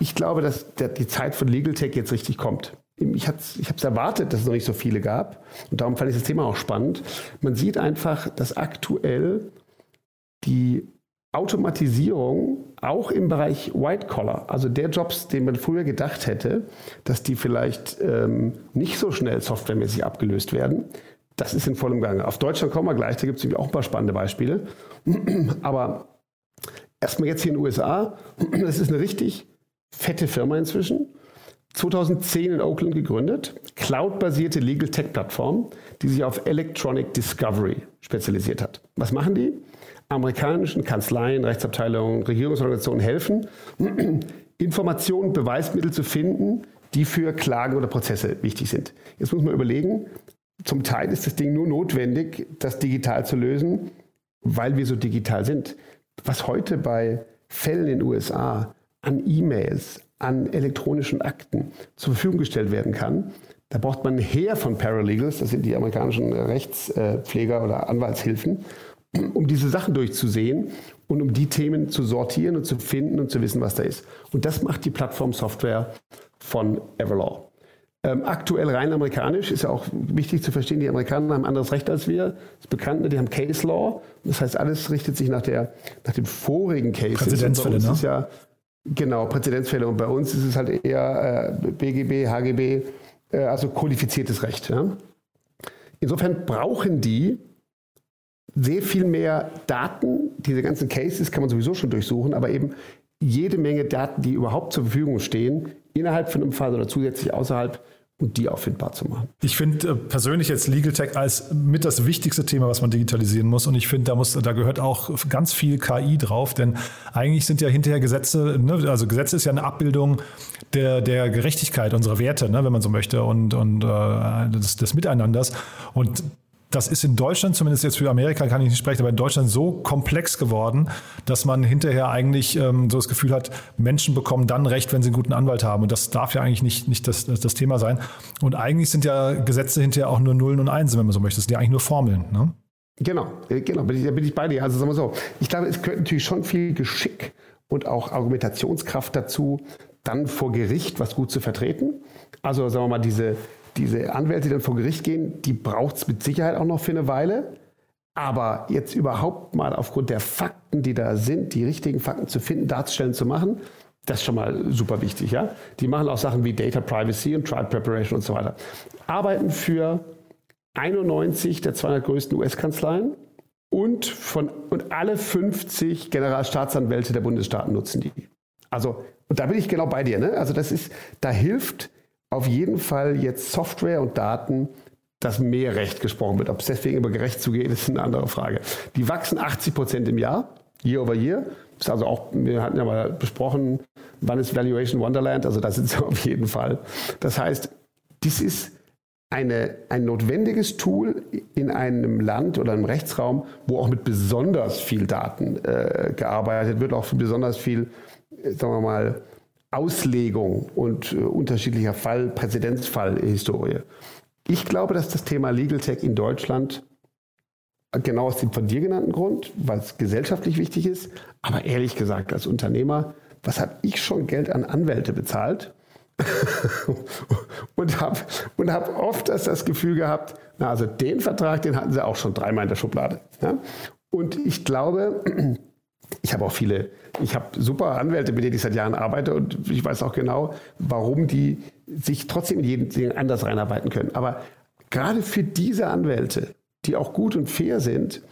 Ich glaube, dass der, die Zeit von Legal Tech jetzt richtig kommt ich habe es erwartet, dass es noch nicht so viele gab. Und darum fand ich das Thema auch spannend. Man sieht einfach, dass aktuell die Automatisierung auch im Bereich White Collar, also der Jobs, den man früher gedacht hätte, dass die vielleicht ähm, nicht so schnell softwaremäßig abgelöst werden, das ist in vollem Gange. Auf Deutschland kommen wir gleich, da gibt es auch ein paar spannende Beispiele. Aber erstmal jetzt hier in den USA, <clears throat> das ist eine richtig fette Firma inzwischen. 2010 in Oakland gegründet, cloud-basierte Legal Tech-Plattform, die sich auf Electronic Discovery spezialisiert hat. Was machen die? Amerikanischen Kanzleien, Rechtsabteilungen, Regierungsorganisationen helfen, <clears throat> Informationen, Beweismittel zu finden, die für Klagen oder Prozesse wichtig sind. Jetzt muss man überlegen, zum Teil ist das Ding nur notwendig, das digital zu lösen, weil wir so digital sind. Was heute bei Fällen in den USA an E-Mails, an elektronischen Akten zur Verfügung gestellt werden kann. Da braucht man ein Heer von Paralegals, das sind die amerikanischen Rechtspfleger oder Anwaltshilfen, um diese Sachen durchzusehen und um die Themen zu sortieren und zu finden und zu wissen, was da ist. Und das macht die Plattformsoftware von Everlaw. Ähm, aktuell rein amerikanisch ist ja auch wichtig zu verstehen, die Amerikaner haben anderes Recht als wir. Das ist bekannt, ne? die haben Case Law. Das heißt, alles richtet sich nach, der, nach dem vorigen Case. Präzedenzfälle, ne? Ist ja, Genau, Präzedenzfälle. Und bei uns ist es halt eher äh, BGB, HGB, äh, also kodifiziertes Recht. Ja? Insofern brauchen die sehr viel mehr Daten. Diese ganzen Cases kann man sowieso schon durchsuchen, aber eben jede Menge Daten, die überhaupt zur Verfügung stehen, innerhalb von einem Fall oder zusätzlich außerhalb und die auffindbar zu machen. Ich finde äh, persönlich jetzt Legal Tech als mit das wichtigste Thema, was man digitalisieren muss. Und ich finde, da muss, da gehört auch ganz viel KI drauf, denn eigentlich sind ja hinterher Gesetze, ne, also Gesetze ist ja eine Abbildung der, der Gerechtigkeit unserer Werte, ne, wenn man so möchte, und, und äh, des, des Miteinanders. Und das ist in Deutschland, zumindest jetzt für Amerika kann ich nicht sprechen, aber in Deutschland so komplex geworden, dass man hinterher eigentlich ähm, so das Gefühl hat, Menschen bekommen dann Recht, wenn sie einen guten Anwalt haben. Und das darf ja eigentlich nicht, nicht das, das, Thema sein. Und eigentlich sind ja Gesetze hinterher auch nur Nullen und Einsen, wenn man so möchte. Das sind ja eigentlich nur Formeln. Ne? Genau, äh, genau, ich, bin ich bei dir. Also sagen wir so, ich glaube, es gehört natürlich schon viel Geschick und auch Argumentationskraft dazu, dann vor Gericht was gut zu vertreten. Also sagen wir mal, diese diese Anwälte, die dann vor Gericht gehen, die braucht es mit Sicherheit auch noch für eine Weile. Aber jetzt überhaupt mal aufgrund der Fakten, die da sind, die richtigen Fakten zu finden, darzustellen, zu machen, das ist schon mal super wichtig. Ja? Die machen auch Sachen wie Data Privacy und Trial Preparation und so weiter. Arbeiten für 91 der 200 größten US-Kanzleien und, und alle 50 Generalstaatsanwälte der Bundesstaaten nutzen die. Also, und da bin ich genau bei dir. Ne? Also, das ist, da hilft auf jeden Fall jetzt Software und Daten, dass mehr Recht gesprochen wird. Ob es deswegen immer gerecht zugeht, ist eine andere Frage. Die wachsen 80 Prozent im Jahr, year over year. Ist also auch, wir hatten ja mal besprochen, wann ist Valuation Wonderland, also da sind sie <laughs> auf jeden Fall. Das heißt, dies ist eine, ein notwendiges Tool in einem Land oder einem Rechtsraum, wo auch mit besonders viel Daten äh, gearbeitet wird, auch für besonders viel, äh, sagen wir mal, Auslegung und äh, unterschiedlicher Fall, Präzedenzfallhistorie. Ich glaube, dass das Thema Legal Tech in Deutschland genau aus dem von dir genannten Grund, weil es gesellschaftlich wichtig ist, aber ehrlich gesagt als Unternehmer, was habe ich schon Geld an Anwälte bezahlt? <laughs> und habe und hab oft das, das Gefühl gehabt, na, also den Vertrag, den hatten sie auch schon dreimal in der Schublade. Ja? Und ich glaube, ich habe auch viele, ich habe super Anwälte, mit denen ich seit Jahren arbeite und ich weiß auch genau, warum die sich trotzdem in jeden Ding anders reinarbeiten können. Aber gerade für diese Anwälte, die auch gut und fair sind,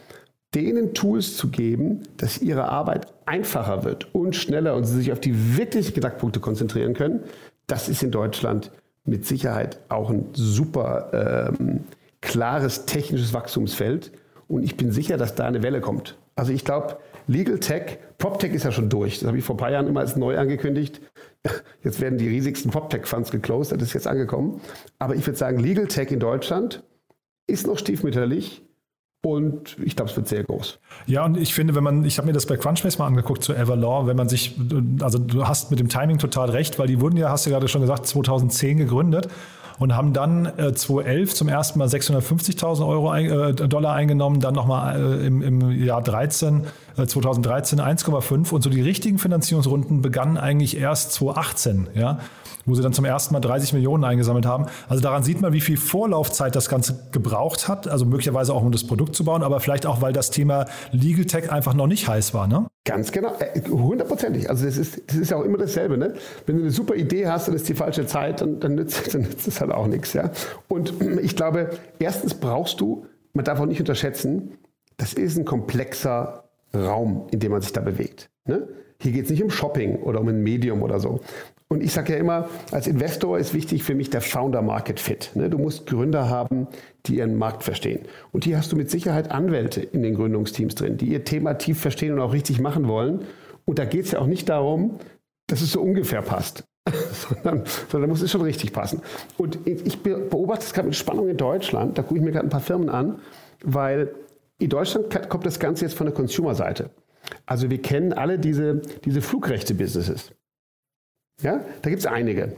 denen Tools zu geben, dass ihre Arbeit einfacher wird und schneller und sie sich auf die wirklichen Knackpunkte konzentrieren können, das ist in Deutschland mit Sicherheit auch ein super ähm, klares technisches Wachstumsfeld. Und ich bin sicher, dass da eine Welle kommt. Also ich glaube, Legal Tech, PropTech ist ja schon durch. Das habe ich vor ein paar Jahren immer als neu angekündigt. Jetzt werden die riesigsten PropTech-Funds geclosed, das ist jetzt angekommen. Aber ich würde sagen, Legal Tech in Deutschland ist noch stiefmütterlich. Und ich glaube, es wird sehr groß. Ja, und ich finde, wenn man, ich habe mir das bei Crunchbase mal angeguckt zu Everlaw, wenn man sich, also du hast mit dem Timing total recht, weil die wurden ja, hast du gerade schon gesagt, 2010 gegründet und haben dann äh, 2011 zum ersten Mal 650.000 Euro äh, Dollar eingenommen, dann nochmal äh, im, im Jahr 13, äh, 2013 1,5 und so die richtigen Finanzierungsrunden begannen eigentlich erst 2018, ja wo sie dann zum ersten Mal 30 Millionen eingesammelt haben. Also daran sieht man, wie viel Vorlaufzeit das Ganze gebraucht hat. Also möglicherweise auch, um das Produkt zu bauen, aber vielleicht auch, weil das Thema Legal Tech einfach noch nicht heiß war. Ne? Ganz genau, äh, hundertprozentig. Also das ist, das ist ja auch immer dasselbe. Ne? Wenn du eine super Idee hast und es ist die falsche Zeit, dann, dann, nützt, <laughs> dann nützt es halt auch nichts. Ja? Und <clears throat> ich glaube, erstens brauchst du, man darf auch nicht unterschätzen, das ist ein komplexer Raum, in dem man sich da bewegt. Ne? Hier geht es nicht um Shopping oder um ein Medium oder so. Und ich sage ja immer, als Investor ist wichtig für mich der Founder-Market-Fit. Ne? Du musst Gründer haben, die ihren Markt verstehen. Und hier hast du mit Sicherheit Anwälte in den Gründungsteams drin, die ihr Thema tief verstehen und auch richtig machen wollen. Und da geht es ja auch nicht darum, dass es so ungefähr passt, <laughs> sondern, sondern muss es schon richtig passen. Und ich beobachte es gerade mit Spannung in Deutschland. Da gucke ich mir gerade ein paar Firmen an, weil in Deutschland kommt das Ganze jetzt von der Consumer-Seite. Also wir kennen alle diese, diese Flugrechte-Businesses. Ja, da gibt es einige.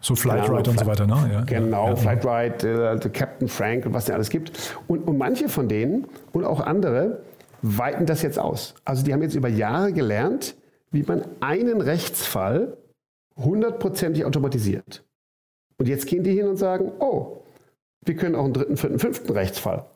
So Flightride und so weiter, ne? Ja, genau, ja. Flightride, äh, Captain Frank und was es alles gibt. Und, und manche von denen und auch andere weiten das jetzt aus. Also die haben jetzt über Jahre gelernt, wie man einen Rechtsfall hundertprozentig automatisiert. Und jetzt gehen die hin und sagen, oh, wir können auch einen dritten, vierten, fünften Rechtsfall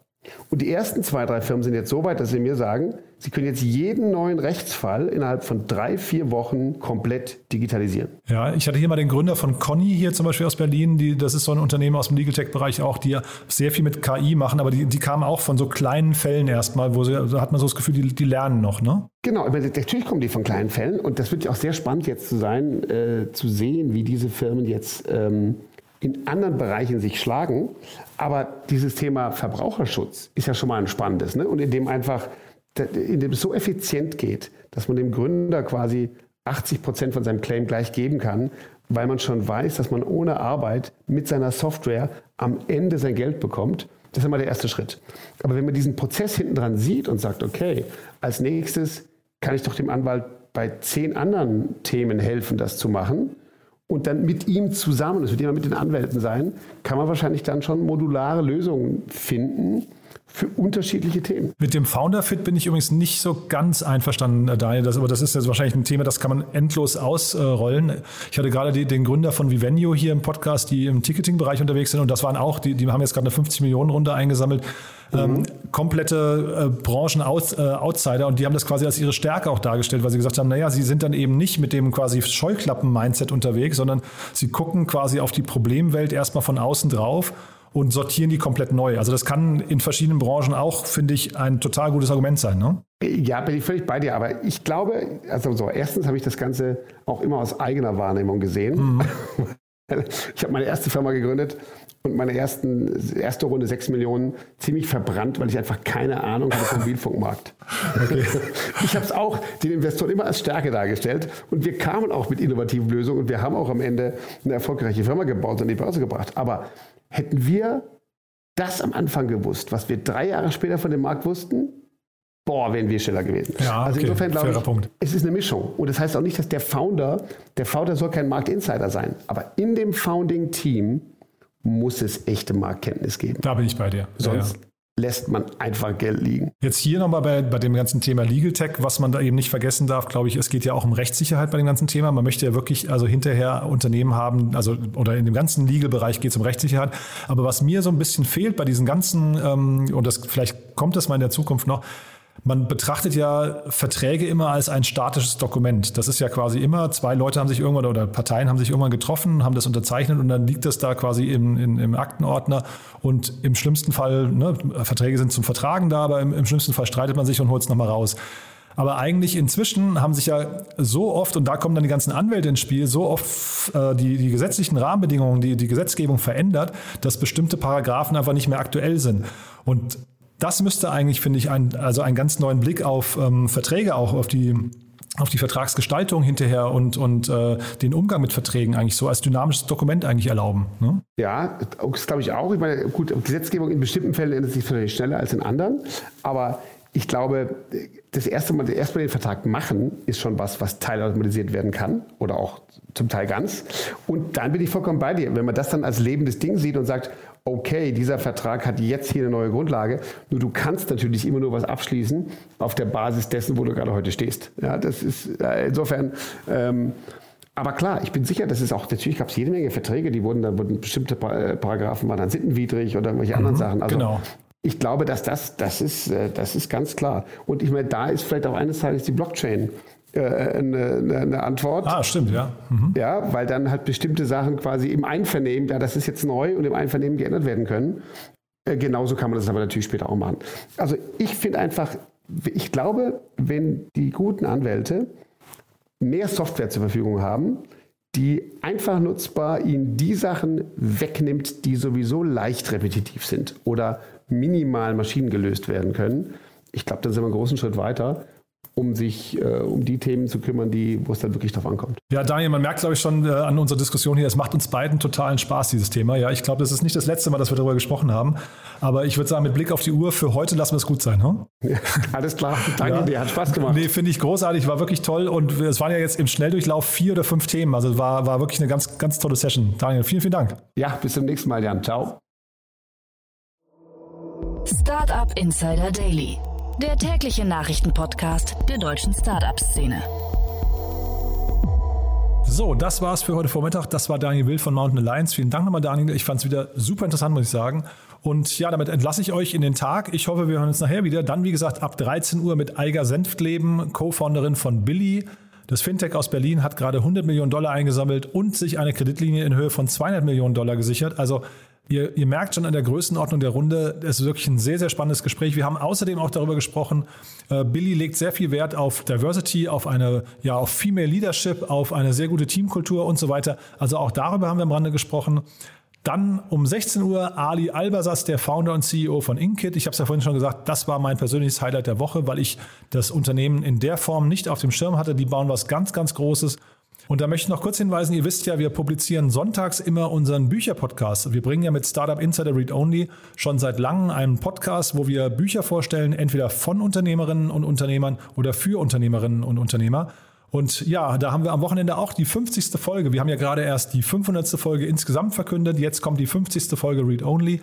und die ersten zwei, drei Firmen sind jetzt so weit, dass sie mir sagen, sie können jetzt jeden neuen Rechtsfall innerhalb von drei, vier Wochen komplett digitalisieren. Ja, ich hatte hier mal den Gründer von Conny hier zum Beispiel aus Berlin. Die, das ist so ein Unternehmen aus dem Legal Tech-Bereich auch, die sehr viel mit KI machen, aber die, die kamen auch von so kleinen Fällen erstmal, wo sie, da hat man so das Gefühl, die, die lernen noch, ne? Genau, natürlich kommen die von kleinen Fällen und das wird ja auch sehr spannend jetzt zu sein, äh, zu sehen, wie diese Firmen jetzt ähm, in anderen Bereichen sich schlagen. Aber dieses Thema Verbraucherschutz ist ja schon mal ein spannendes. Ne? Und in dem einfach, in dem es so effizient geht, dass man dem Gründer quasi 80 Prozent von seinem Claim gleich geben kann, weil man schon weiß, dass man ohne Arbeit mit seiner Software am Ende sein Geld bekommt. Das ist immer der erste Schritt. Aber wenn man diesen Prozess hinten dran sieht und sagt, okay, als nächstes kann ich doch dem Anwalt bei zehn anderen Themen helfen, das zu machen, und dann mit ihm zusammen, das wird immer mit den Anwälten sein, kann man wahrscheinlich dann schon modulare Lösungen finden für unterschiedliche Themen. Mit dem Founder Fit bin ich übrigens nicht so ganz einverstanden, äh, Daniel. Das, aber das ist jetzt wahrscheinlich ein Thema, das kann man endlos ausrollen. Ich hatte gerade die, den Gründer von Vivenio hier im Podcast, die im Ticketing-Bereich unterwegs sind. Und das waren auch, die, die haben jetzt gerade eine 50 Millionen Runde eingesammelt. Ähm, mhm. komplette äh, Branchen-Outsider äh, und die haben das quasi als ihre Stärke auch dargestellt, weil sie gesagt haben, naja, sie sind dann eben nicht mit dem quasi Scheuklappen-Mindset unterwegs, sondern sie gucken quasi auf die Problemwelt erstmal von außen drauf und sortieren die komplett neu. Also das kann in verschiedenen Branchen auch, finde ich, ein total gutes Argument sein. Ne? Ja, bin ich völlig bei dir. Aber ich glaube, also so, erstens habe ich das Ganze auch immer aus eigener Wahrnehmung gesehen. Mhm. <laughs> <laughs> Ich habe meine erste Firma gegründet und meine ersten, erste Runde 6 Millionen ziemlich verbrannt, weil ich einfach keine Ahnung hatte vom Mobilfunkmarkt. Okay. <laughs> Ich habe es auch den Investoren immer als Stärke dargestellt und wir kamen auch mit innovativen Lösungen und wir haben auch am Ende eine erfolgreiche Firma gebaut und die Börse gebracht. Aber hätten wir das am Anfang gewusst, was wir drei Jahre später von dem Markt wussten, boah, wären wir schneller gewesen. Ja, also okay. insofern glaube ich, Punkt. es ist eine Mischung. Und das heißt auch nicht, dass der Founder, der Founder soll kein Marktinsider sein, aber in dem Founding-Team muss es echte Marktkenntnis geben. Da bin ich bei dir. Sonst ja, ja. lässt man einfach Geld liegen. Jetzt hier nochmal bei, bei dem ganzen Thema Legal Tech, was man da eben nicht vergessen darf, glaube ich, es geht ja auch um Rechtssicherheit bei dem ganzen Thema. Man möchte ja wirklich also hinterher Unternehmen haben, also oder in dem ganzen Legal-Bereich geht es um Rechtssicherheit. Aber was mir so ein bisschen fehlt bei diesen ganzen, ähm, und das vielleicht kommt das mal in der Zukunft noch, man betrachtet ja Verträge immer als ein statisches Dokument. Das ist ja quasi immer, zwei Leute haben sich irgendwann oder Parteien haben sich irgendwann getroffen, haben das unterzeichnet und dann liegt das da quasi im, im, im Aktenordner. Und im schlimmsten Fall, ne, Verträge sind zum Vertragen da, aber im, im schlimmsten Fall streitet man sich und holt es nochmal raus. Aber eigentlich inzwischen haben sich ja so oft, und da kommen dann die ganzen Anwälte ins Spiel, so oft äh, die, die gesetzlichen Rahmenbedingungen, die, die Gesetzgebung verändert, dass bestimmte Paragraphen einfach nicht mehr aktuell sind. Und das müsste eigentlich, finde ich, ein, also einen ganz neuen Blick auf ähm, Verträge, auch auf die auf die Vertragsgestaltung hinterher und, und äh, den Umgang mit Verträgen eigentlich so als dynamisches Dokument eigentlich erlauben. Ne? Ja, das glaube ich auch. Ich meine, gut, Gesetzgebung in bestimmten Fällen ändert sich vielleicht schneller als in anderen, aber ich glaube, das erste Mal, erstmal den Vertrag machen, ist schon was, was teilautomatisiert werden kann oder auch zum Teil ganz. Und dann bin ich vollkommen bei dir. Wenn man das dann als lebendes Ding sieht und sagt, okay, dieser Vertrag hat jetzt hier eine neue Grundlage. Nur du kannst natürlich immer nur was abschließen auf der Basis dessen, wo du gerade heute stehst. Ja, das ist äh, insofern. Ähm, aber klar, ich bin sicher, dass es auch, natürlich gab es jede Menge Verträge, die wurden, da wurden bestimmte äh, Paragraphen waren dann sittenwidrig oder irgendwelche anderen mhm, Sachen. Also genau. Ich glaube, dass das, das ist, äh, das ist ganz klar. Und ich meine, da ist vielleicht auch eines Tages die Blockchain äh, eine, eine, Antwort. Ah, stimmt, ja. Mhm. Ja, weil dann halt bestimmte Sachen quasi im Einvernehmen, ja, das ist jetzt neu und im Einvernehmen geändert werden können. Äh, genauso kann man das aber natürlich später auch machen. Also ich finde einfach, ich glaube, wenn die guten Anwälte mehr Software zur Verfügung haben, die einfach nutzbar ihnen die Sachen wegnimmt, die sowieso leicht repetitiv sind oder minimal maschinengelöst werden können. Ich glaube, dann sind wir einen großen Schritt weiter um sich äh, um die Themen zu kümmern, die, wo es dann wirklich drauf ankommt. Ja, Daniel, man merkt, glaube ich, schon äh, an unserer Diskussion hier, es macht uns beiden totalen Spaß, dieses Thema. Ja, ich glaube, das ist nicht das letzte Mal, dass wir darüber gesprochen haben. Aber ich würde sagen, mit Blick auf die Uhr, für heute lassen wir es gut sein. Hm? Ja, <laughs> alles klar, danke ja. dir, hat Spaß gemacht. Nee, finde ich großartig, war wirklich toll. Und es waren ja jetzt im Schnelldurchlauf vier oder fünf Themen. Also war, war wirklich eine ganz, ganz tolle Session. Daniel, vielen, vielen Dank. Ja, bis zum nächsten Mal, Jan. Ciao. Startup Insider Daily der tägliche Nachrichtenpodcast der deutschen Startup-Szene. So, das war's für heute Vormittag. Das war Daniel Wild von Mountain Alliance. Vielen Dank nochmal, Daniel. Ich fand es wieder super interessant, muss ich sagen. Und ja, damit entlasse ich euch in den Tag. Ich hoffe, wir hören uns nachher wieder. Dann, wie gesagt, ab 13 Uhr mit Eiger Senftleben, Co-Founderin von Billy. Das Fintech aus Berlin hat gerade 100 Millionen Dollar eingesammelt und sich eine Kreditlinie in Höhe von 200 Millionen Dollar gesichert. Also Ihr, ihr, merkt schon an der Größenordnung der Runde, es ist wirklich ein sehr, sehr spannendes Gespräch. Wir haben außerdem auch darüber gesprochen, äh, Billy legt sehr viel Wert auf Diversity, auf eine, ja, auf Female Leadership, auf eine sehr gute Teamkultur und so weiter. Also auch darüber haben wir am Rande gesprochen. Dann um 16 Uhr Ali Albasas, der Founder und CEO von Inkit. Ich habe es ja vorhin schon gesagt, das war mein persönliches Highlight der Woche, weil ich das Unternehmen in der Form nicht auf dem Schirm hatte. Die bauen was ganz, ganz Großes. Und da möchte ich noch kurz hinweisen, ihr wisst ja, wir publizieren sonntags immer unseren Bücherpodcast. Wir bringen ja mit Startup Insider Read Only schon seit langem einen Podcast, wo wir Bücher vorstellen, entweder von Unternehmerinnen und Unternehmern oder für Unternehmerinnen und Unternehmer. Und ja, da haben wir am Wochenende auch die 50. Folge. Wir haben ja gerade erst die 500. Folge insgesamt verkündet. Jetzt kommt die 50. Folge Read Only.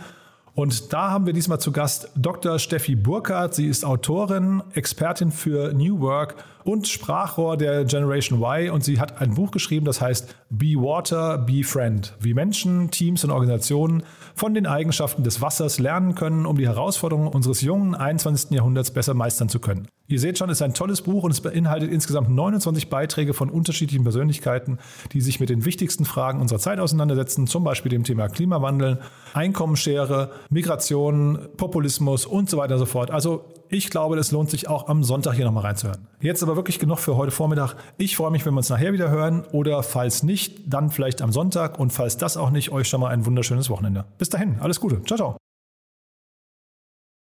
Und da haben wir diesmal zu Gast Dr. Steffi Burkhardt. Sie ist Autorin, Expertin für New Work und Sprachrohr der Generation Y. Und sie hat ein Buch geschrieben, das heißt Be Water, Be Friend. Wie Menschen, Teams und Organisationen von den Eigenschaften des Wassers lernen können, um die Herausforderungen unseres jungen 21. Jahrhunderts besser meistern zu können. Ihr seht schon, es ist ein tolles Buch und es beinhaltet insgesamt 29 Beiträge von unterschiedlichen Persönlichkeiten, die sich mit den wichtigsten Fragen unserer Zeit auseinandersetzen, zum Beispiel dem Thema Klimawandel, Einkommensschere, Migration, Populismus und so weiter und so fort. Also ich glaube, es lohnt sich auch am Sonntag hier nochmal reinzuhören. Jetzt aber wirklich genug für heute Vormittag. Ich freue mich, wenn wir uns nachher wieder hören oder falls nicht, dann vielleicht am Sonntag und falls das auch nicht, euch schon mal ein wunderschönes Wochenende. Bis dahin, alles Gute. Ciao, ciao.